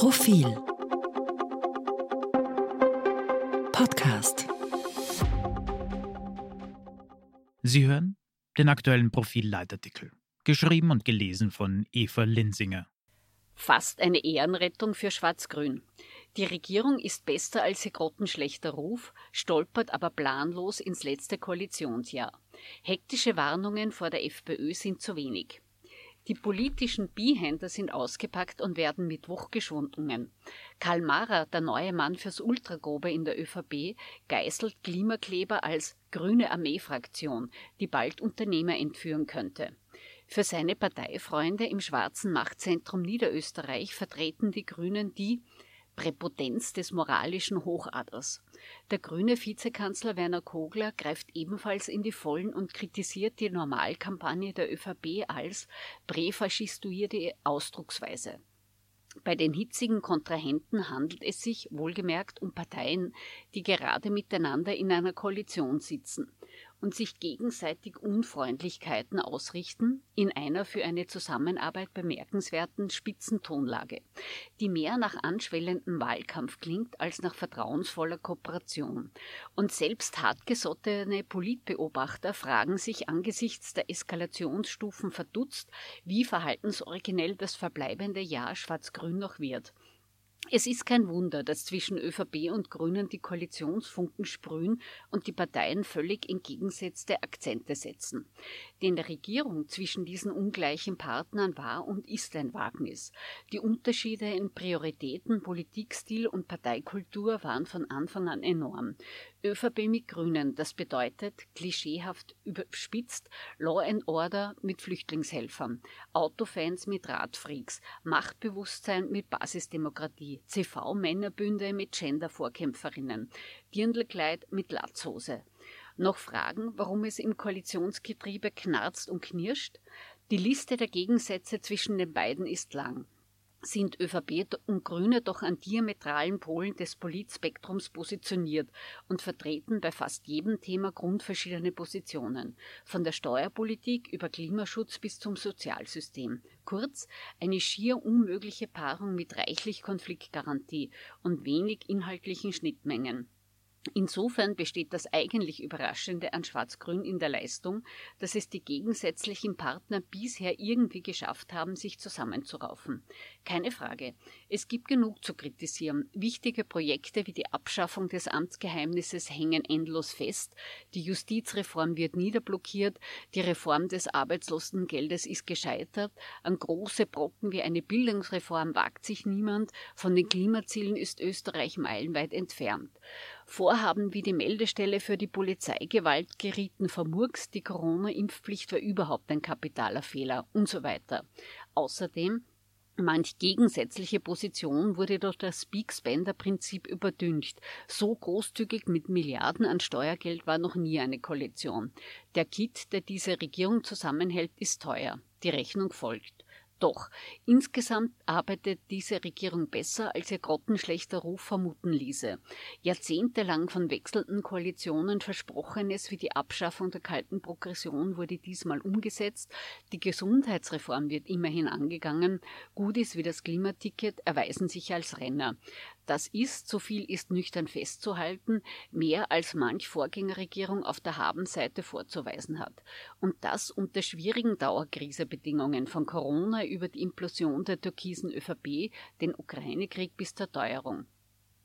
Profil Podcast Sie hören den aktuellen Profil-Leitartikel, geschrieben und gelesen von Eva Linsinger. Fast eine Ehrenrettung für Schwarz-Grün. Die Regierung ist besser als ihr grottenschlechter Ruf, stolpert aber planlos ins letzte Koalitionsjahr. Hektische Warnungen vor der FPÖ sind zu wenig. Die politischen Bihänder sind ausgepackt und werden Mittwoch geschwunden. Karl Mara, der neue Mann fürs Ultragrobe in der ÖVP, geißelt Klimakleber als grüne Armeefraktion, die bald Unternehmer entführen könnte. Für seine Parteifreunde im schwarzen Machtzentrum Niederösterreich vertreten die Grünen die Präpotenz des moralischen Hochaders. Der grüne Vizekanzler Werner Kogler greift ebenfalls in die Vollen und kritisiert die Normalkampagne der ÖVP als präfaschistoide Ausdrucksweise. Bei den hitzigen Kontrahenten handelt es sich, wohlgemerkt, um Parteien, die gerade miteinander in einer Koalition sitzen und sich gegenseitig Unfreundlichkeiten ausrichten, in einer für eine Zusammenarbeit bemerkenswerten Spitzentonlage, die mehr nach anschwellendem Wahlkampf klingt als nach vertrauensvoller Kooperation. Und selbst hartgesottene Politbeobachter fragen sich angesichts der Eskalationsstufen verdutzt, wie verhaltensoriginell das verbleibende Jahr Schwarz-Grün noch wird. Es ist kein Wunder, dass zwischen ÖVP und Grünen die Koalitionsfunken sprühen und die Parteien völlig entgegengesetzte Akzente setzen. Denn der Regierung zwischen diesen ungleichen Partnern war und ist ein Wagnis. Die Unterschiede in Prioritäten, Politikstil und Parteikultur waren von Anfang an enorm. ÖVP mit Grünen, das bedeutet, klischeehaft überspitzt, Law and Order mit Flüchtlingshelfern, Autofans mit Radfreaks, Machtbewusstsein mit Basisdemokratie, CV-Männerbünde mit Gender-Vorkämpferinnen, Dirndlkleid mit Latzhose. Noch Fragen, warum es im Koalitionsgetriebe knarzt und knirscht? Die Liste der Gegensätze zwischen den beiden ist lang sind ÖVP und Grüne doch an diametralen Polen des Politspektrums positioniert und vertreten bei fast jedem Thema grundverschiedene Positionen, von der Steuerpolitik über Klimaschutz bis zum Sozialsystem. Kurz, eine schier unmögliche Paarung mit reichlich Konfliktgarantie und wenig inhaltlichen Schnittmengen. Insofern besteht das eigentlich Überraschende an Schwarz-Grün in der Leistung, dass es die gegensätzlichen Partner bisher irgendwie geschafft haben, sich zusammenzuraufen. Keine Frage. Es gibt genug zu kritisieren. Wichtige Projekte wie die Abschaffung des Amtsgeheimnisses hängen endlos fest. Die Justizreform wird niederblockiert. Die Reform des Arbeitslosengeldes ist gescheitert. An große Brocken wie eine Bildungsreform wagt sich niemand. Von den Klimazielen ist Österreich meilenweit entfernt. Vorhaben wie die Meldestelle für die Polizeigewalt gerieten vermurkst, die Corona-Impfpflicht war überhaupt ein kapitaler Fehler und so weiter. Außerdem Manch gegensätzliche Position wurde durch das Speak-Spender-Prinzip überdüncht. So großzügig mit Milliarden an Steuergeld war noch nie eine Koalition. Der Kit, der diese Regierung zusammenhält, ist teuer. Die Rechnung folgt. Doch insgesamt arbeitet diese Regierung besser, als ihr grottenschlechter Ruf vermuten ließe. Jahrzehntelang von wechselnden Koalitionen Versprochenes wie die Abschaffung der kalten Progression wurde diesmal umgesetzt, die Gesundheitsreform wird immerhin angegangen, Gutes wie das Klimaticket erweisen sich als Renner. Das ist, so viel ist nüchtern festzuhalten, mehr als manch Vorgängerregierung auf der Habenseite vorzuweisen hat. Und das unter schwierigen Dauerkrisebedingungen von Corona über die Implosion der türkisen ÖVP, den Ukraine-Krieg bis zur Teuerung.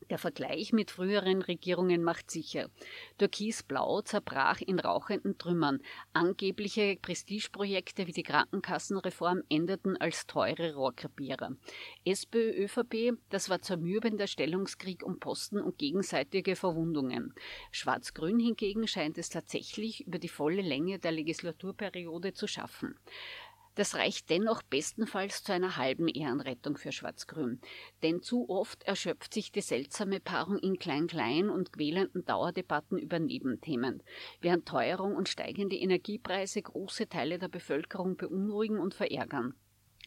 Der Vergleich mit früheren Regierungen macht sicher. Türkis-Blau zerbrach in rauchenden Trümmern. Angebliche Prestigeprojekte wie die Krankenkassenreform endeten als teure Rohrkrepierer. SPÖ, ÖVP, das war zermürbender Stellungskrieg um Posten und gegenseitige Verwundungen. Schwarz-Grün hingegen scheint es tatsächlich über die volle Länge der Legislaturperiode zu schaffen. Das reicht dennoch bestenfalls zu einer halben Ehrenrettung für Schwarz-Grün. Denn zu oft erschöpft sich die seltsame Paarung in Klein-Klein und quälenden Dauerdebatten über Nebenthemen, während Teuerung und steigende Energiepreise große Teile der Bevölkerung beunruhigen und verärgern.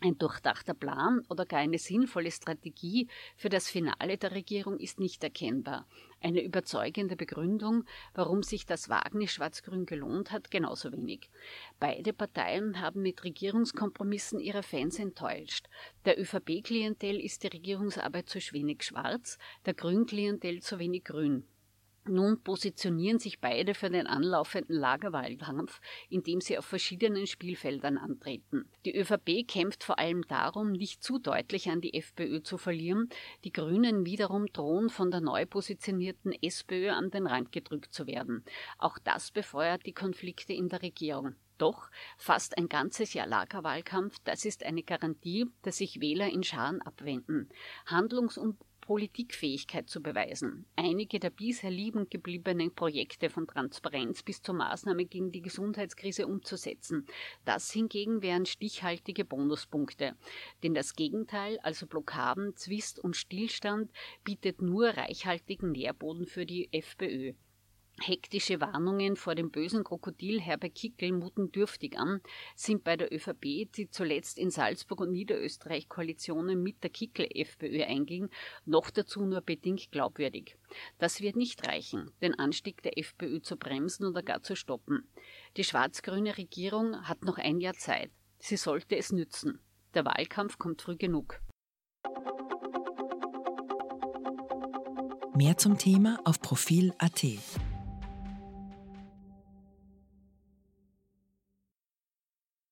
Ein durchdachter Plan oder gar eine sinnvolle Strategie für das Finale der Regierung ist nicht erkennbar. Eine überzeugende Begründung, warum sich das Wagnis Schwarz-Grün gelohnt hat, genauso wenig. Beide Parteien haben mit Regierungskompromissen ihre Fans enttäuscht. Der ÖVP-Klientel ist die Regierungsarbeit zu wenig schwarz, der Grün-Klientel zu wenig grün. Nun positionieren sich beide für den anlaufenden Lagerwahlkampf, indem sie auf verschiedenen Spielfeldern antreten. Die ÖVP kämpft vor allem darum, nicht zu deutlich an die FPÖ zu verlieren. Die Grünen wiederum drohen von der neu positionierten SPÖ an den Rand gedrückt zu werden. Auch das befeuert die Konflikte in der Regierung. Doch fast ein ganzes Jahr Lagerwahlkampf, das ist eine Garantie, dass sich Wähler in Scharen abwenden. Handlungs- und Politikfähigkeit zu beweisen. Einige der bisher lieben gebliebenen Projekte von Transparenz bis zur Maßnahme gegen die Gesundheitskrise umzusetzen. Das hingegen wären stichhaltige Bonuspunkte. Denn das Gegenteil, also Blockaden, Zwist und Stillstand, bietet nur reichhaltigen Nährboden für die FPÖ. Hektische Warnungen vor dem bösen Krokodil Herbert Kickel muten dürftig an, sind bei der ÖVP, die zuletzt in Salzburg und Niederösterreich Koalitionen mit der Kickel-FPÖ einging, noch dazu nur bedingt glaubwürdig. Das wird nicht reichen, den Anstieg der FPÖ zu bremsen oder gar zu stoppen. Die schwarz-grüne Regierung hat noch ein Jahr Zeit. Sie sollte es nützen. Der Wahlkampf kommt früh genug. Mehr zum Thema auf Profil.at.